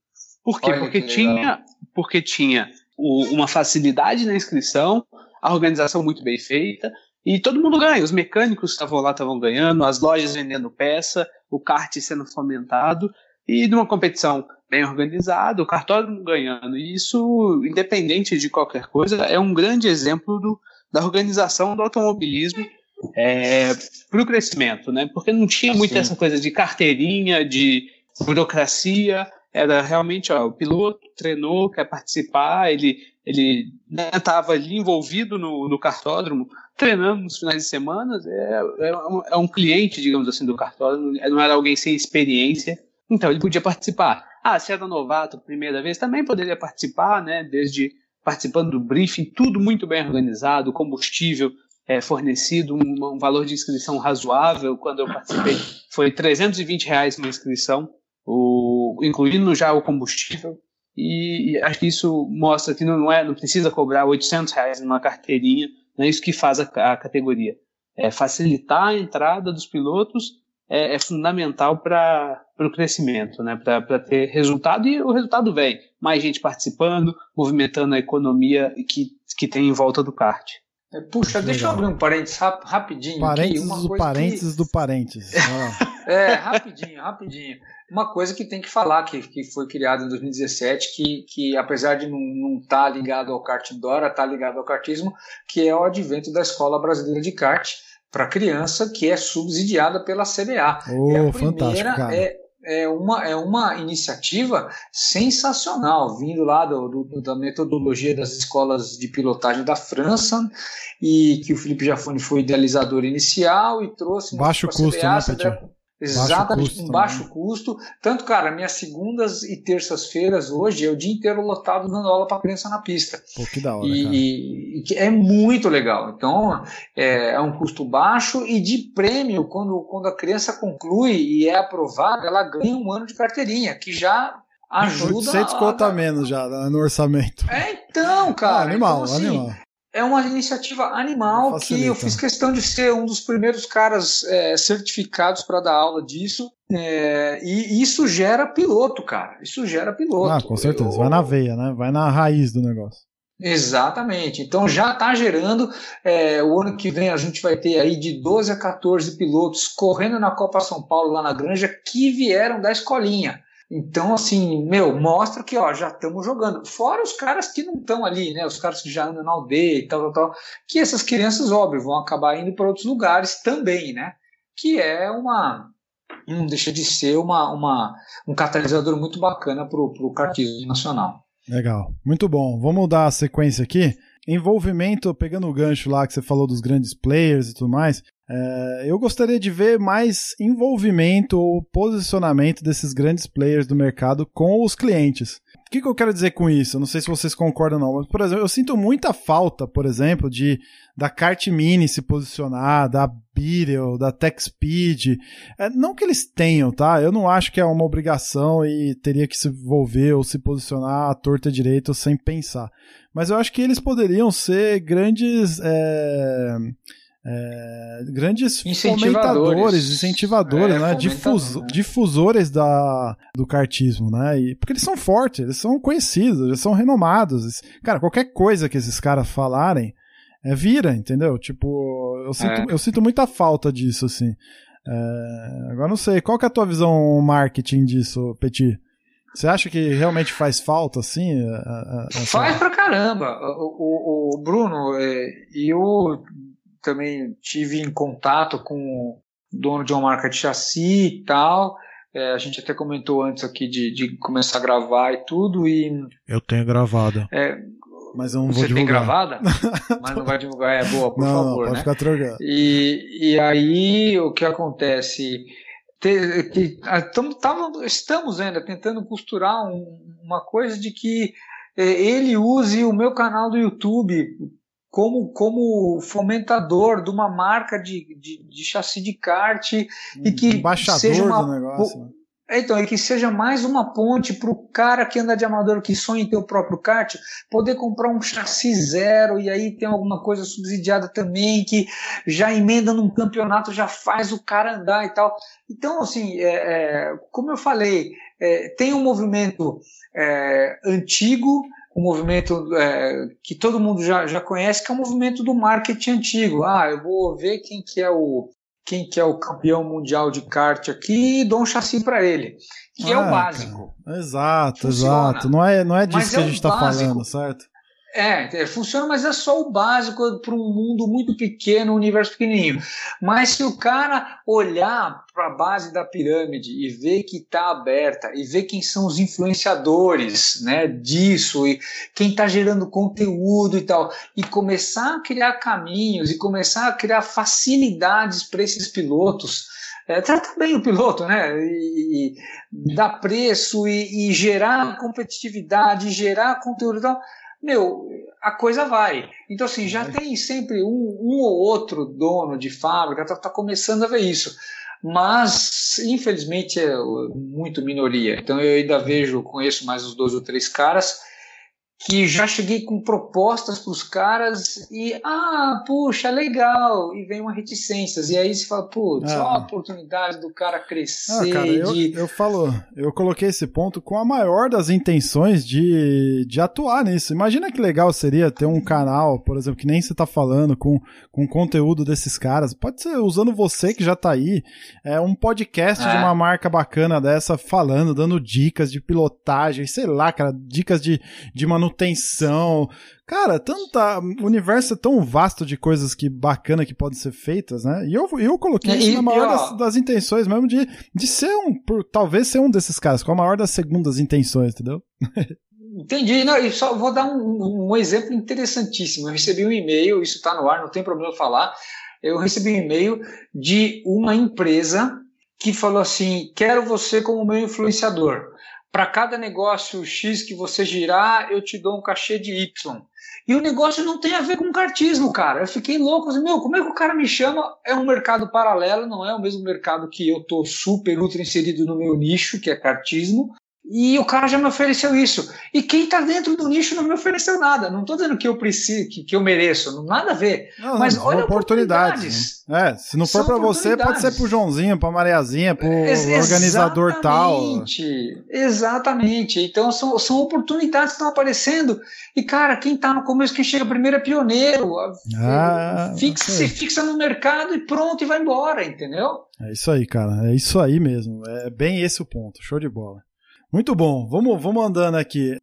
Por quê? Olha porque, tinha, porque tinha o, uma facilidade na inscrição, a organização muito bem feita, e todo mundo ganha. Os mecânicos estavam lá, estavam ganhando, as lojas vendendo peça, o kart sendo fomentado, e numa competição bem organizada, o cartódromo ganhando. E isso, independente de qualquer coisa, é um grande exemplo do, da organização do automobilismo é, para o crescimento, né? Porque não tinha muito Sim. essa coisa de carteirinha, de burocracia. Era realmente, ó, o piloto treinou, quer participar, ele ele estava né, ali envolvido no, no cartódromo, treinando nos finais de semana, é, é, um, é um cliente, digamos assim, do cartódromo, não era alguém sem experiência, então ele podia participar. Ah, se era novato, primeira vez, também poderia participar, né, desde participando do briefing, tudo muito bem organizado, combustível é, fornecido, um, um, valor de inscrição razoável, quando eu participei foi 320 reais uma inscrição, o, incluindo já o combustível, e, acho que isso mostra que não é, não precisa cobrar 800 reais numa carteirinha, não é isso que faz a, a categoria. É facilitar a entrada dos pilotos é, é fundamental para o crescimento, né? para ter resultado e o resultado vem. Mais gente participando, movimentando a economia que, que tem em volta do kart. É, puxa, deixa eu abrir um parênteses rap, rapidinho. Parênteses aqui, do parênteses que... do parênteses. é, rapidinho, rapidinho uma coisa que tem que falar, que, que foi criada em 2017, que, que apesar de não estar tá ligado ao kart Dora, está ligado ao kartismo, que é o advento da Escola Brasileira de Kart, para criança que é subsidiada pela CBA. Oh, é a primeira, cara. É, é, uma, é uma iniciativa sensacional, vindo lá do, do, da metodologia das escolas de pilotagem da França, e que o Felipe Jafone foi idealizador inicial e trouxe. Baixo custo, CBA, né, CBA, Exatamente, baixo com baixo custo. Tanto, cara, minhas segundas e terças-feiras hoje é o dia inteiro lotado dando aula para criança na pista. Pô, que da hora. E, e, é muito legal. Então, é, é, um custo baixo e de prêmio, quando, quando a criança conclui e é aprovada, ela ganha um ano de carteirinha, que já ajuda. 800 conta a menos já no orçamento. É, então, cara. Ah, animal, então, assim, animal é uma iniciativa animal que eu fiz questão de ser um dos primeiros caras é, certificados para dar aula disso. É, e isso gera piloto, cara. Isso gera piloto. Ah, com certeza. Eu... Vai na veia, né? Vai na raiz do negócio. Exatamente. Então já está gerando. É, o ano que vem a gente vai ter aí de 12 a 14 pilotos correndo na Copa São Paulo lá na Granja que vieram da escolinha. Então, assim, meu, mostra que ó, já estamos jogando. Fora os caras que não estão ali, né? Os caras que já andam na aldeia e tal, tal, tal. Que essas crianças, óbvio, vão acabar indo para outros lugares também, né? Que é uma. Não deixa de ser uma, uma, um catalisador muito bacana para o kartismo nacional. Legal, muito bom. Vamos dar a sequência aqui. Envolvimento, pegando o gancho lá que você falou dos grandes players e tudo mais, é, eu gostaria de ver mais envolvimento ou posicionamento desses grandes players do mercado com os clientes. O que, que eu quero dizer com isso? Não sei se vocês concordam ou não, mas, por exemplo, eu sinto muita falta, por exemplo, de da Kart Mini se posicionar, da Beetle, da TechSpeed. É, não que eles tenham, tá? Eu não acho que é uma obrigação e teria que se envolver ou se posicionar à torta direita sem pensar. Mas eu acho que eles poderiam ser grandes. É é, grandes fomentadores, incentivadores, é, né? Né? difusores da, do cartismo, né? E, porque eles são fortes, eles são conhecidos, eles são renomados. Cara, qualquer coisa que esses caras falarem, é, vira, entendeu? Tipo, eu sinto, é. eu sinto muita falta disso, assim. É, agora não sei, qual que é a tua visão marketing disso, Petit? Você acha que realmente faz falta, assim? A, a, a, faz pra caramba. O, o, o Bruno, é, eu também tive em contato com o dono de uma marca de chassi e tal. É, a gente até comentou antes aqui de, de, começar a gravar e tudo. E, eu tenho gravada. É, mas eu não vou Você divulgar. tem gravada? *laughs* mas não vai divulgar, é boa, por não, favor. Não, pode né? ficar trocando. E, e aí o que acontece? Te, que, tamo, tamo, estamos ainda tentando costurar um, uma coisa de que é, ele use o meu canal do YouTube como, como fomentador de uma marca de, de, de chassi de kart e que seja uma, do negócio. Né? Então, e que seja mais uma ponte para o cara que anda de amador, que sonha em ter o próprio kart, poder comprar um chassi zero e aí tem alguma coisa subsidiada também, que já emenda num campeonato, já faz o cara andar e tal. Então, assim, é, é, como eu falei, é, tem um movimento é, antigo, um movimento é, que todo mundo já, já conhece, que é o movimento do marketing antigo. Ah, eu vou ver quem que é o quem que é o campeão mundial de kart aqui e dou um chassi para ele. Que ah, é o ah, básico. Cara. Exato, Funciona. exato. Não é, não é disso Mas que é a gente está falando, certo? É, é, funciona, mas é só o básico para um mundo muito pequeno, um universo pequenininho. Mas se o cara olhar para a base da pirâmide e ver que está aberta, e ver quem são os influenciadores né, disso, e quem está gerando conteúdo e tal, e começar a criar caminhos, e começar a criar facilidades para esses pilotos, é, trata bem o piloto, né? E, e dar preço e, e gerar competitividade, gerar conteúdo e tal meu, a coisa vai. Então, assim, já tem sempre um, um ou outro dono de fábrica, está tá começando a ver isso. Mas, infelizmente, é muito minoria. Então, eu ainda vejo, conheço mais uns dois ou três caras que já cheguei com propostas para os caras e, ah, puxa, legal, e vem uma reticências, e aí você fala, putz, é. a oportunidade do cara crescer. Ah, cara, eu, de... eu falo, eu coloquei esse ponto com a maior das intenções de, de atuar nisso. Imagina que legal seria ter um canal, por exemplo, que nem você está falando, com, com conteúdo desses caras. Pode ser usando você que já está aí, é um podcast é. de uma marca bacana dessa, falando, dando dicas de pilotagem, sei lá, cara, dicas de, de manutenção manutenção. Cara, tanta. O universo é tão vasto de coisas que bacana que podem ser feitas, né? E eu, eu coloquei isso na maior das, das, intenções mesmo de, de ser um. Por, talvez ser um desses caras, com a maior das segundas intenções, entendeu? Entendi. Não, e só vou dar um, um exemplo interessantíssimo. Eu recebi um e-mail, isso está no ar, não tem problema falar. Eu recebi um e-mail de uma empresa que falou assim: quero você como meu influenciador. Para cada negócio X que você girar, eu te dou um cachê de Y. E o negócio não tem a ver com cartismo, cara. Eu fiquei louco, assim, meu, como é que o cara me chama? É um mercado paralelo, não é o mesmo mercado que eu tô super ultra inserido no meu nicho, que é cartismo. E o cara já me ofereceu isso. E quem está dentro do nicho não me ofereceu nada. Não estou dizendo que eu preciso, que, que eu mereço, nada a ver. Não, Mas não, olha oportunidades. oportunidades. Né? É, se não for para você, pode ser pro Joãozinho, pra Mariazinha, pro Ex organizador tal. Exatamente. Então são, são oportunidades que estão aparecendo. E, cara, quem está no começo, quem chega primeiro é pioneiro. Ah, fixa, se fixa no mercado e pronto, e vai embora, entendeu? É isso aí, cara. É isso aí mesmo. É bem esse o ponto. Show de bola. Muito bom. Vamos, vamos andando aqui.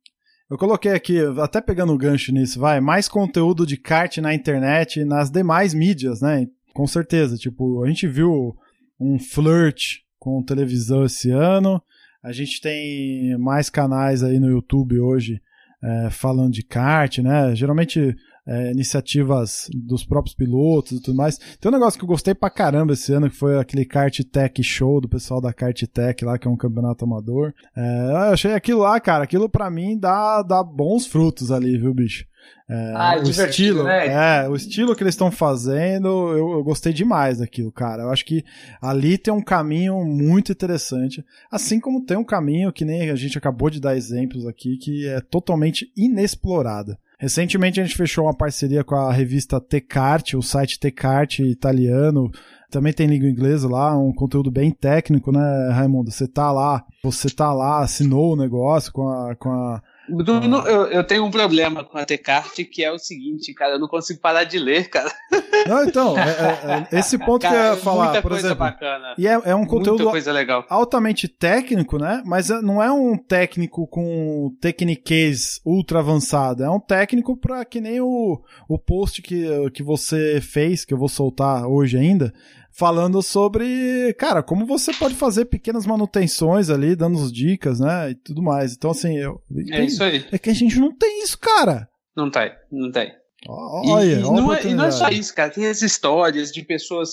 Eu coloquei aqui, até pegando o gancho nisso, vai, mais conteúdo de kart na internet e nas demais mídias, né? Com certeza. Tipo, a gente viu um flirt com televisão esse ano. A gente tem mais canais aí no YouTube hoje é, falando de kart, né? Geralmente é, iniciativas dos próprios pilotos e tudo mais. Tem um negócio que eu gostei pra caramba esse ano, que foi aquele Kart Tech Show do pessoal da Kart Tech lá, que é um campeonato amador. É, eu achei aquilo lá, cara, aquilo pra mim dá, dá bons frutos ali, viu, bicho? É, ah, é o estilo, né? é, o estilo que eles estão fazendo, eu, eu, gostei demais daquilo, cara. Eu acho que ali tem um caminho muito interessante, assim como tem um caminho que nem a gente acabou de dar exemplos aqui, que é totalmente inexplorado. Recentemente a gente fechou uma parceria com a revista Tecarte, o site Tecarte italiano. Também tem língua inglesa lá, um conteúdo bem técnico, né, Raimundo? Você tá lá, você tá lá, assinou o negócio com a, com a Bruno, eu, eu, tenho um problema com a Tecarte que é o seguinte, cara, eu não consigo parar de ler, cara. Não, então, é, é, é esse ponto cara, que eu ia falar, muita por coisa exemplo. Bacana. E é, é um conteúdo altamente técnico, né? Mas é, não é um técnico com tecniquez ultra avançado. É um técnico para que nem o, o post que, que você fez, que eu vou soltar hoje ainda, falando sobre, cara, como você pode fazer pequenas manutenções ali, dando dicas, né, e tudo mais. Então, assim, eu, é tem, isso aí. É que a gente não tem isso, cara. Não tem, não tem. Olha, e, e, não é, e não é só isso, cara. Tem as histórias de pessoas.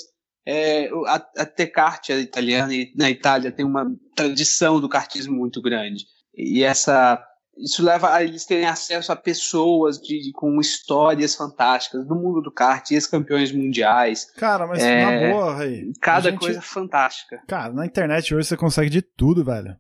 É, a, a Tecarte italiana e na Itália tem uma tradição do kartismo muito grande. E essa isso leva a eles terem acesso a pessoas de, de com histórias fantásticas do mundo do kart, ex-campeões mundiais. Cara, mas é, na boa, Rei. Cada gente, coisa fantástica. Cara, na internet hoje você consegue de tudo, velho.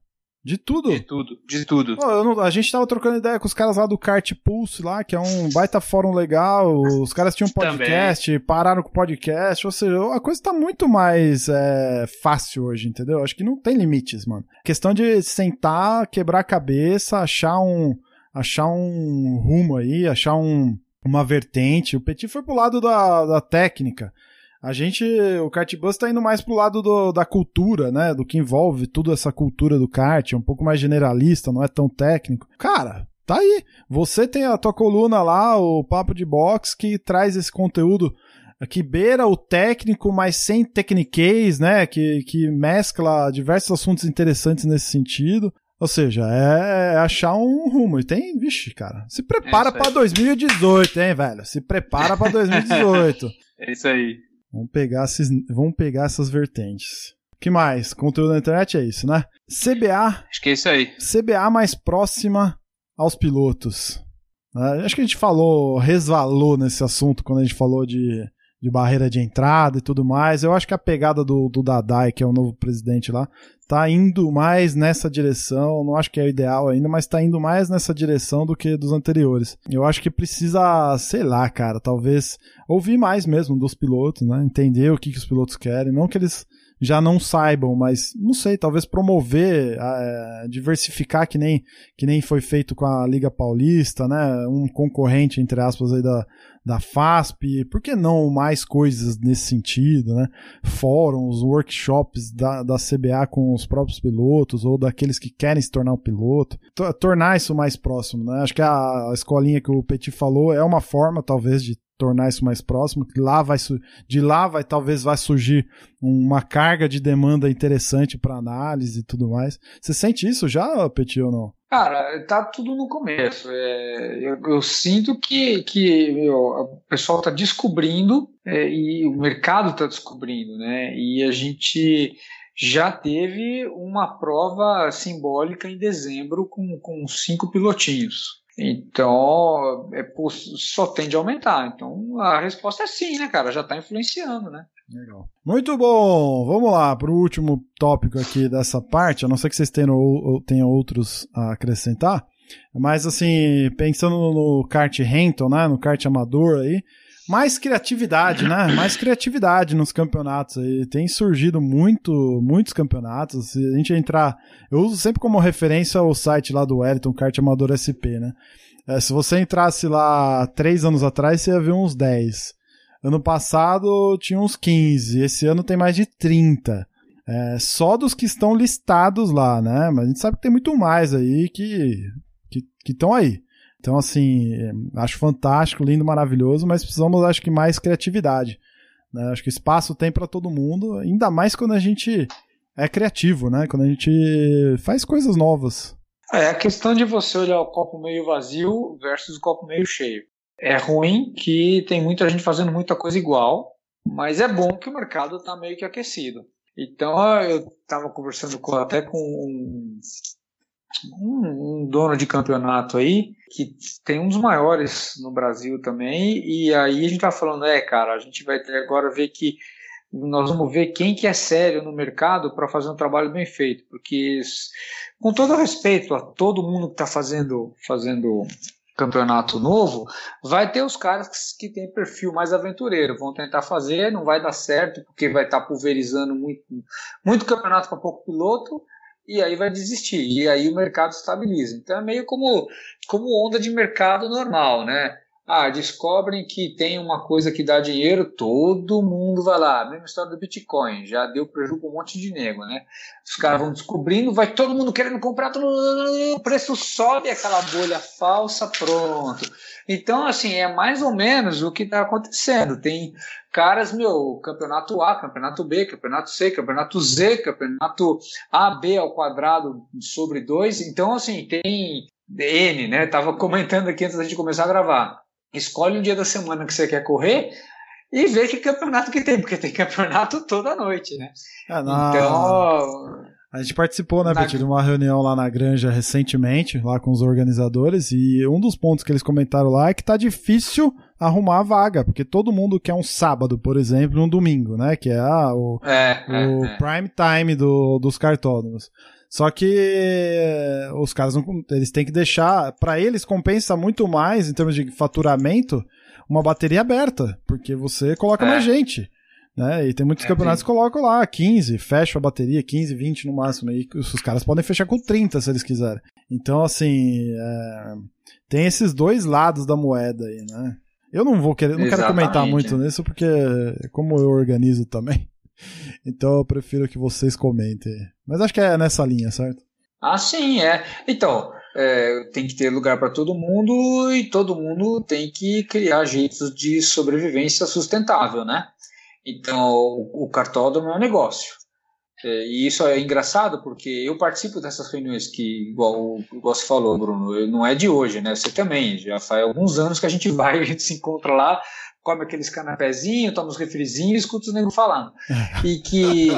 De tudo. De tudo, de tudo. Pô, não, a gente tava trocando ideia com os caras lá do Kart Pulse lá, que é um baita fórum legal. Os caras tinham um podcast, Também. pararam com o podcast. Ou seja, a coisa tá muito mais é, fácil hoje, entendeu? Acho que não tem limites, mano. Questão de sentar, quebrar a cabeça, achar um, achar um rumo aí, achar um, uma vertente. O Petit foi pro lado da, da técnica. A gente, o Kartbus tá indo mais pro lado do, da cultura, né? Do que envolve toda essa cultura do kart, um pouco mais generalista, não é tão técnico. Cara, tá aí. Você tem a tua coluna lá, o Papo de Box, que traz esse conteúdo que beira o técnico, mas sem tecniquez, né? Que, que mescla diversos assuntos interessantes nesse sentido. Ou seja, é achar um rumo. E tem, vixe, cara, se prepara é para 2018, hein, velho? Se prepara para 2018. *laughs* é isso aí. Vamos pegar, esses, vamos pegar essas vertentes. O que mais? Conteúdo na internet é isso, né? CBA. Acho que é isso aí. CBA mais próxima aos pilotos. Né? Acho que a gente falou, resvalou nesse assunto quando a gente falou de, de barreira de entrada e tudo mais. Eu acho que a pegada do, do Dadai, que é o novo presidente lá, tá indo mais nessa direção. Não acho que é o ideal ainda, mas tá indo mais nessa direção do que dos anteriores. Eu acho que precisa, sei lá, cara, talvez ouvir mais mesmo dos pilotos, né? Entender o que, que os pilotos querem. Não que eles já não saibam, mas não sei, talvez promover, é, diversificar que nem, que nem foi feito com a Liga Paulista, né? Um concorrente, entre aspas, aí da, da FASP, por que não mais coisas nesse sentido, né? Fóruns, workshops da, da CBA com os próprios pilotos ou daqueles que querem se tornar um piloto, tornar isso mais próximo, né? Acho que a, a escolinha que o Petit falou é uma forma, talvez, de tornar isso mais próximo, lá vai de lá vai talvez vai surgir uma carga de demanda interessante para análise e tudo mais. Você sente isso já, Petit, ou não? Cara, tá tudo no começo. É, eu, eu, sinto que, que meu, o pessoal está descobrindo é, e o mercado está descobrindo, né? E a gente já teve uma prova simbólica em dezembro com, com cinco pilotinhos. Então, é, só tende a aumentar. Então, a resposta é sim, né, cara? Já está influenciando, né? Legal. Muito bom! Vamos lá para o último tópico aqui dessa parte, a não ser que vocês tenham, ou, tenham outros a acrescentar. Mas, assim, pensando no kart Renton, né? No kart amador aí, mais criatividade, né? Mais criatividade nos campeonatos aí. Tem surgido muito, muitos campeonatos. Se a gente entrar. Eu uso sempre como referência o site lá do Wellington, Kart Amador SP, né? É, se você entrasse lá três anos atrás, você ia ver uns 10. Ano passado tinha uns 15. Esse ano tem mais de 30. É, só dos que estão listados lá, né? Mas a gente sabe que tem muito mais aí que estão aí. Então, assim, acho fantástico, lindo, maravilhoso, mas precisamos, acho que, mais criatividade. Né? Acho que espaço tem para todo mundo, ainda mais quando a gente é criativo, né? Quando a gente faz coisas novas. É a questão de você olhar o copo meio vazio versus o copo meio cheio. É ruim que tem muita gente fazendo muita coisa igual, mas é bom que o mercado está meio que aquecido. Então eu estava conversando com, até com um, um, dono de campeonato aí, que tem um dos maiores no Brasil também, e aí a gente tá falando, é, cara, a gente vai ter agora ver que nós vamos ver quem que é sério no mercado para fazer um trabalho bem feito, porque com todo respeito a todo mundo que está fazendo fazendo campeonato novo, vai ter os caras que, que perfil mais aventureiro, vão tentar fazer, não vai dar certo porque vai estar tá pulverizando muito muito campeonato com pouco piloto e aí vai desistir, e aí o mercado estabiliza. Então é meio como, como onda de mercado normal, né? Ah, descobrem que tem uma coisa que dá dinheiro, todo mundo vai lá. Mesma história do Bitcoin, já deu prejuízo para um monte de nego, né? Os caras vão descobrindo, vai todo mundo querendo comprar, o preço sobe, aquela bolha falsa, pronto. Então, assim, é mais ou menos o que está acontecendo. Tem caras, meu, campeonato A, campeonato B, campeonato C, campeonato Z, campeonato AB ao quadrado sobre 2. Então, assim, tem N, né? Tava comentando aqui antes da gente começar a gravar escolhe um dia da semana que você quer correr e vê que campeonato que tem, porque tem campeonato toda noite, né? É, na... Então. A gente participou, né, na... de uma reunião lá na Granja recentemente, lá com os organizadores, e um dos pontos que eles comentaram lá é que tá difícil arrumar a vaga, porque todo mundo quer um sábado, por exemplo, um domingo, né? Que é ah, o, é, o é, é. prime time do, dos cartódromos. Só que eh, os caras não, eles têm que deixar, para eles compensa muito mais em termos de faturamento uma bateria aberta, porque você coloca é. mais gente. Né? E tem muitos é, campeonatos que colocam lá 15, fecha a bateria, 15, 20 no máximo. E os caras podem fechar com 30 se eles quiserem. Então, assim, é... tem esses dois lados da moeda aí, né? Eu não vou querer, não quero comentar muito nisso, porque como eu organizo também, *laughs* então eu prefiro que vocês comentem. Mas acho que é nessa linha, certo? Ah, sim, é. Então, é, tem que ter lugar para todo mundo e todo mundo tem que criar jeitos de sobrevivência sustentável, né? Então, o, cartódromo é um negócio. É, e isso é engraçado porque eu participo dessas reuniões que, igual, igual você falou, Bruno, não é de hoje, né? Você também. Já faz alguns anos que a gente *laughs* vai, a gente se encontra lá come aqueles canapézinhos, toma os refrizinhos e escuta os negros falando. E que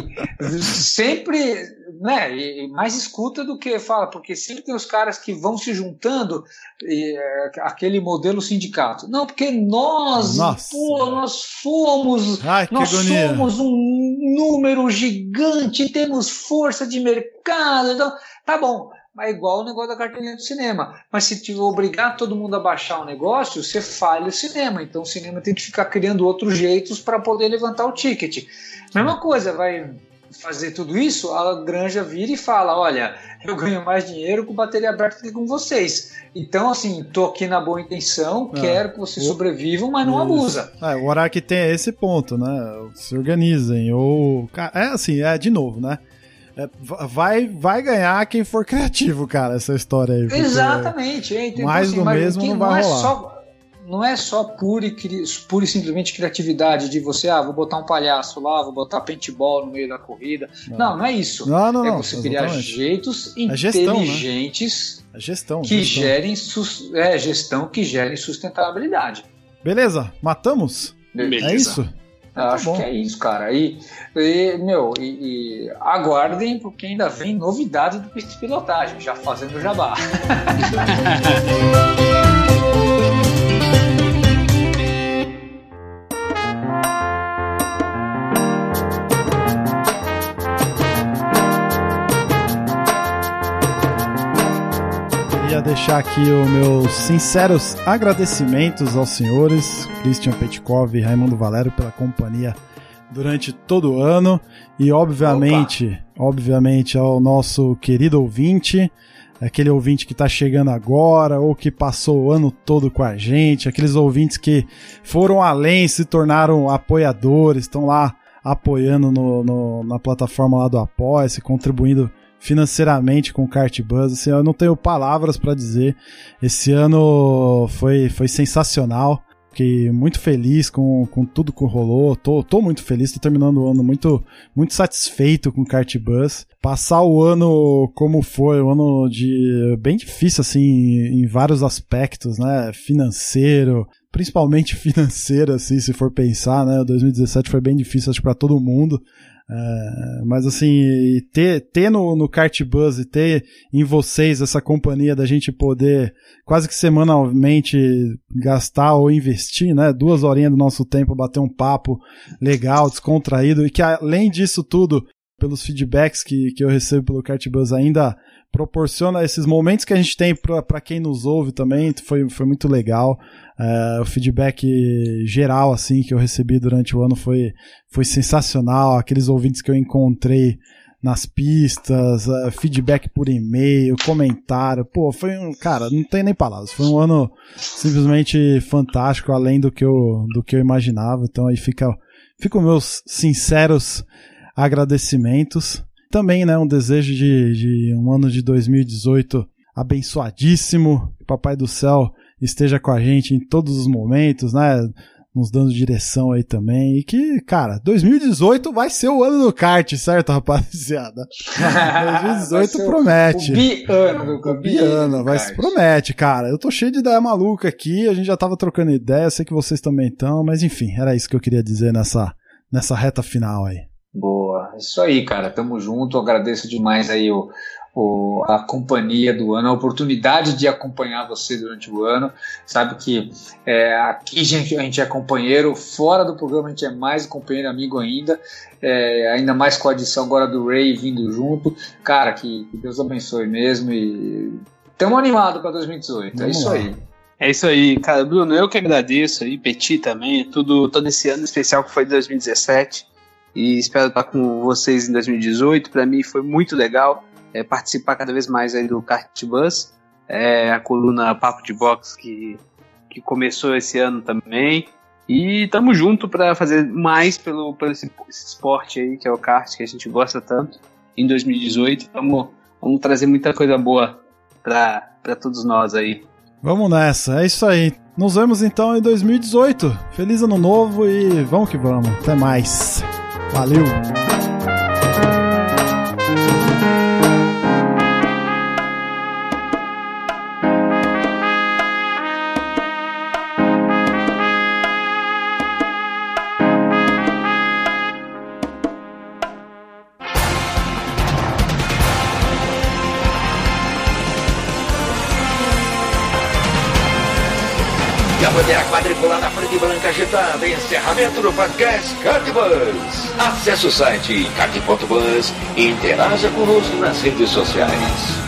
sempre, né, mais escuta do que fala, porque sempre tem os caras que vão se juntando, e, é, aquele modelo sindicato. Não, porque nós, pô, nós fomos, Ai, nós somos um número gigante, temos força de mercado, então, tá bom é igual o negócio da carteirinha do cinema. Mas se te obrigar todo mundo a baixar o negócio, você falha o cinema. Então o cinema tem que ficar criando outros jeitos para poder levantar o ticket. Mesma coisa, vai fazer tudo isso, a granja vira e fala: Olha, eu ganho mais dinheiro com bateria aberta que com vocês. Então, assim, tô aqui na boa intenção, é. quero que vocês sobrevivam, mas não isso. abusa. É, o Araki tem esse ponto, né? Se organizem. Ou. É assim, é de novo, né? É, vai, vai ganhar quem for criativo, cara, essa história aí. Exatamente. É, então, mais assim, do mesmo não vai não rolar. É só, não é só pura e, pura e simplesmente criatividade de você, ah, vou botar um palhaço lá, vou botar paintball no meio da corrida. Não, não, não é isso. Não, não, é não, você criar jeitos a inteligentes gestão, né? a gestão, que gestão. gerem é, gestão que gerem sustentabilidade. Beleza, matamos? Beleza. É isso? Ah, acho que é isso, cara. E, e meu, e, e, aguardem, porque ainda vem novidade do pilotagem, já fazendo jabá. *laughs* deixar aqui os meus sinceros agradecimentos aos senhores Christian Petkov e Raimundo Valério pela companhia durante todo o ano e obviamente, Opa. obviamente ao nosso querido ouvinte, aquele ouvinte que está chegando agora ou que passou o ano todo com a gente, aqueles ouvintes que foram além, se tornaram apoiadores, estão lá apoiando no, no, na plataforma lá do Apoia-se, contribuindo financeiramente com o Kart Buzz. Assim, eu não tenho palavras para dizer. Esse ano foi, foi sensacional. Fiquei muito feliz com, com tudo que rolou. Tô, tô muito feliz, tô terminando o ano muito, muito satisfeito com o Kart Buzz. Passar o ano como foi, um ano de bem difícil, assim, em vários aspectos, né? Financeiro, principalmente *laughs* financeiro, assim, se for pensar, né? 2017 foi bem difícil, acho, para todo mundo. É, mas assim, ter, ter no, no Kart Buzz e ter em vocês essa companhia da gente poder quase que semanalmente gastar ou investir, né? Duas horinhas do nosso tempo, bater um papo legal, descontraído e que além disso tudo, pelos feedbacks que, que eu recebo pelo Kart Buzz ainda proporciona esses momentos que a gente tem para quem nos ouve também, foi, foi muito legal. É, o feedback geral assim que eu recebi durante o ano foi, foi sensacional. Aqueles ouvintes que eu encontrei nas pistas, uh, feedback por e-mail, comentário. Pô, foi um. Cara, não tem nem palavras. Foi um ano simplesmente fantástico, além do que eu, do que eu imaginava. Então aí fica, fica meus sinceros agradecimentos. Também, né, um desejo de, de um ano de 2018 abençoadíssimo. Papai do céu esteja com a gente em todos os momentos, né? Nos dando direção aí também. E que, cara, 2018 vai ser o ano do kart, certo, rapaziada? *laughs* 2018 promete. O biano, o biano, vai se promete, cara. Eu tô cheio de ideia maluca aqui, a gente já tava trocando ideia, sei que vocês também estão, mas enfim, era isso que eu queria dizer nessa, nessa reta final aí. Boa, isso aí, cara. Tamo junto. Agradeço demais aí o, o, a companhia do ano, a oportunidade de acompanhar você durante o ano. Sabe que é, aqui gente, a gente é companheiro, fora do programa a gente é mais companheiro, amigo ainda. É, ainda mais com a adição agora do Ray vindo junto. Cara, que, que Deus abençoe mesmo e estamos animados para 2018. Vamos é isso aí. É isso aí, cara. Bruno, eu que agradeço aí, Petit também, tudo, todo esse ano especial que foi 2017 e espero estar com vocês em 2018. Para mim foi muito legal é, participar cada vez mais aí do Kart Bus, é, a coluna Papo de Box que, que começou esse ano também. E estamos junto para fazer mais pelo, pelo esse, esse, esporte aí que é o kart que a gente gosta tanto em 2018. Vamos, vamos trazer muita coisa boa para todos nós aí. Vamos nessa, é isso aí. Nos vemos então em 2018. Feliz ano novo e vamos que vamos. Até mais. Valeu! E branca agitada. Encerramento do podcast Cardbus. Acesse o site card.bus e interaja conosco nas redes sociais.